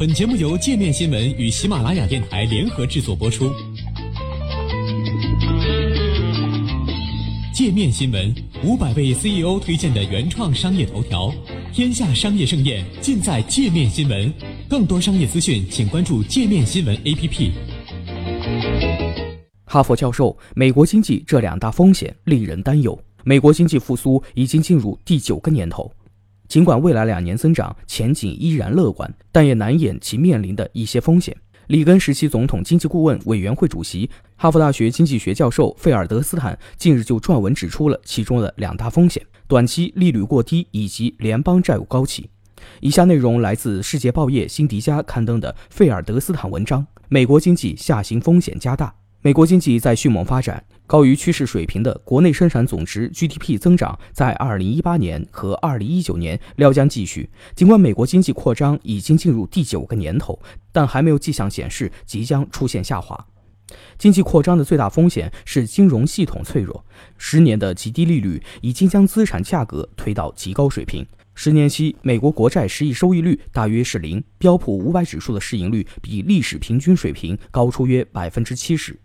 本节目由界面新闻与喜马拉雅电台联合制作播出。界面新闻五百位 CEO 推荐的原创商业头条，天下商业盛宴尽在界面新闻。更多商业资讯，请关注界面新闻 APP。哈佛教授，美国经济这两大风险令人担忧。美国经济复苏已经进入第九个年头。尽管未来两年增长前景依然乐观，但也难掩其面临的一些风险。里根时期总统经济顾问委员会主席、哈佛大学经济学教授费尔德斯坦近日就撰文指出了其中的两大风险：短期利率过低以及联邦债务高企。以下内容来自《世界报业》辛迪加刊登的费尔德斯坦文章：美国经济下行风险加大。美国经济在迅猛发展，高于趋势水平的国内生产总值 GDP 增长在2018年和2019年料将继续。尽管美国经济扩张已经进入第九个年头，但还没有迹象显示即将出现下滑。经济扩张的最大风险是金融系统脆弱。十年的极低利率已经将资产价格推到极高水平。十年期美国国债实益收益率大约是零，标普五百指数的市盈率比历史平均水平高出约百分之七十。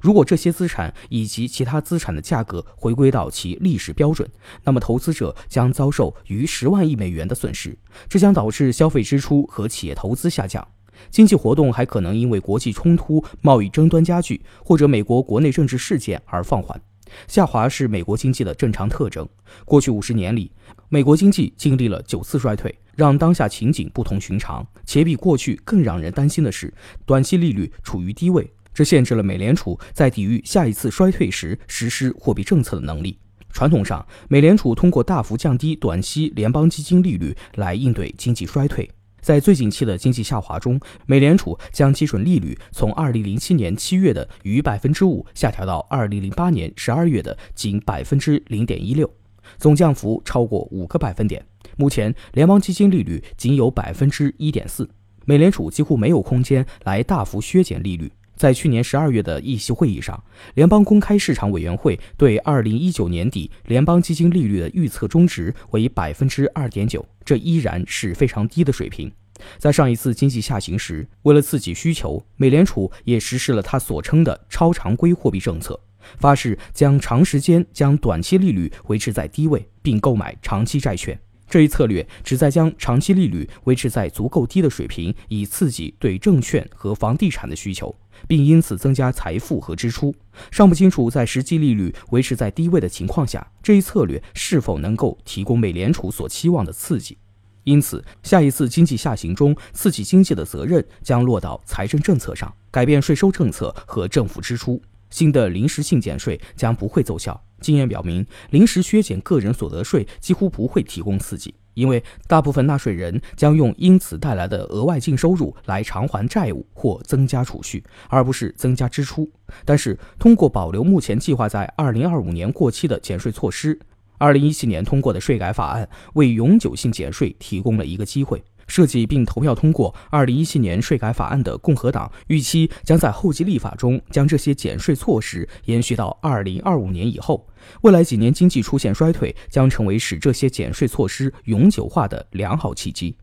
如果这些资产以及其他资产的价格回归到其历史标准，那么投资者将遭受逾十万亿美元的损失，这将导致消费支出和企业投资下降。经济活动还可能因为国际冲突、贸易争端加剧或者美国国内政治事件而放缓。下滑是美国经济的正常特征。过去五十年里，美国经济经历了九次衰退，让当下情景不同寻常。且比过去更让人担心的是，短期利率处于低位。这限制了美联储在抵御下一次衰退时实施货币政策的能力。传统上，美联储通过大幅降低短期联邦基金利率来应对经济衰退。在最近期的经济下滑中，美联储将基准利率从2007年7月的逾百分之五下调到2008年12月的仅百分之零点一六，总降幅超过五个百分点。目前，联邦基金利率仅有百分之一点四，美联储几乎没有空间来大幅削减利率。在去年十二月的议息会议上，联邦公开市场委员会对二零一九年底联邦基金利率的预测中值为百分之二点九，这依然是非常低的水平。在上一次经济下行时，为了刺激需求，美联储也实施了它所称的超常规货币政策，发誓将长时间将短期利率维持在低位，并购买长期债券。这一策略旨在将长期利率维持在足够低的水平，以刺激对证券和房地产的需求，并因此增加财富和支出。尚不清楚在实际利率维持在低位的情况下，这一策略是否能够提供美联储所期望的刺激。因此，下一次经济下行中，刺激经济的责任将落到财政政策上，改变税收政策和政府支出。新的临时性减税将不会奏效。经验表明，临时削减个人所得税几乎不会提供刺激，因为大部分纳税人将用因此带来的额外净收入来偿还债务或增加储蓄，而不是增加支出。但是，通过保留目前计划在2025年过期的减税措施，2017年通过的税改法案为永久性减税提供了一个机会。设计并投票通过2017年税改法案的共和党预期将在后继立法中将这些减税措施延续到2025年以后。未来几年经济出现衰退，将成为使这些减税措施永久化的良好契机。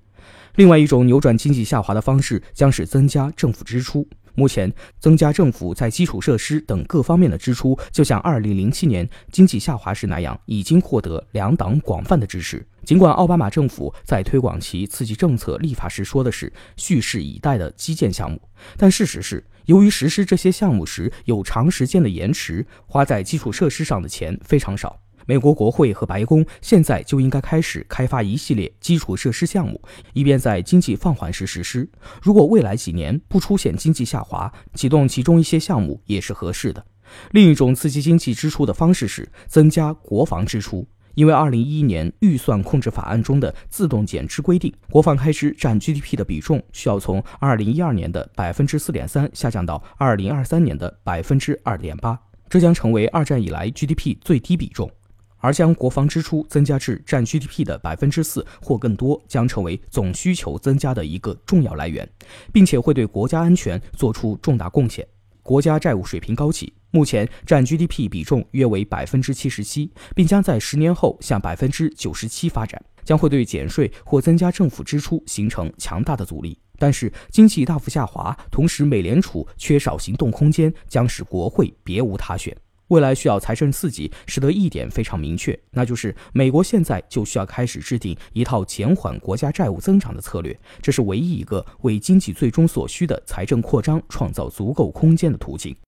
另外一种扭转经济下滑的方式将是增加政府支出。目前，增加政府在基础设施等各方面的支出，就像2007年经济下滑时那样，已经获得两党广泛的支持。尽管奥巴马政府在推广其刺激政策立法时说的是蓄势以待的基建项目，但事实是，由于实施这些项目时有长时间的延迟，花在基础设施上的钱非常少。美国国会和白宫现在就应该开始开发一系列基础设施项目，以便在经济放缓时实施。如果未来几年不出现经济下滑，启动其中一些项目也是合适的。另一种刺激经济支出的方式是增加国防支出，因为2011年预算控制法案中的自动减支规定，国防开支占 GDP 的比重需要从2012年的百分之四点三下降到2023年的百分之二点八，这将成为二战以来 GDP 最低比重。而将国防支出增加至占 GDP 的百分之四或更多，将成为总需求增加的一个重要来源，并且会对国家安全做出重大贡献。国家债务水平高企，目前占 GDP 比重约为百分之七十七，并将在十年后向百分之九十七发展，将会对减税或增加政府支出形成强大的阻力。但是经济大幅下滑，同时美联储缺少行动空间，将使国会别无他选。未来需要财政刺激，使得一点非常明确，那就是美国现在就需要开始制定一套减缓国家债务增长的策略，这是唯一一个为经济最终所需的财政扩张创造足够空间的途径。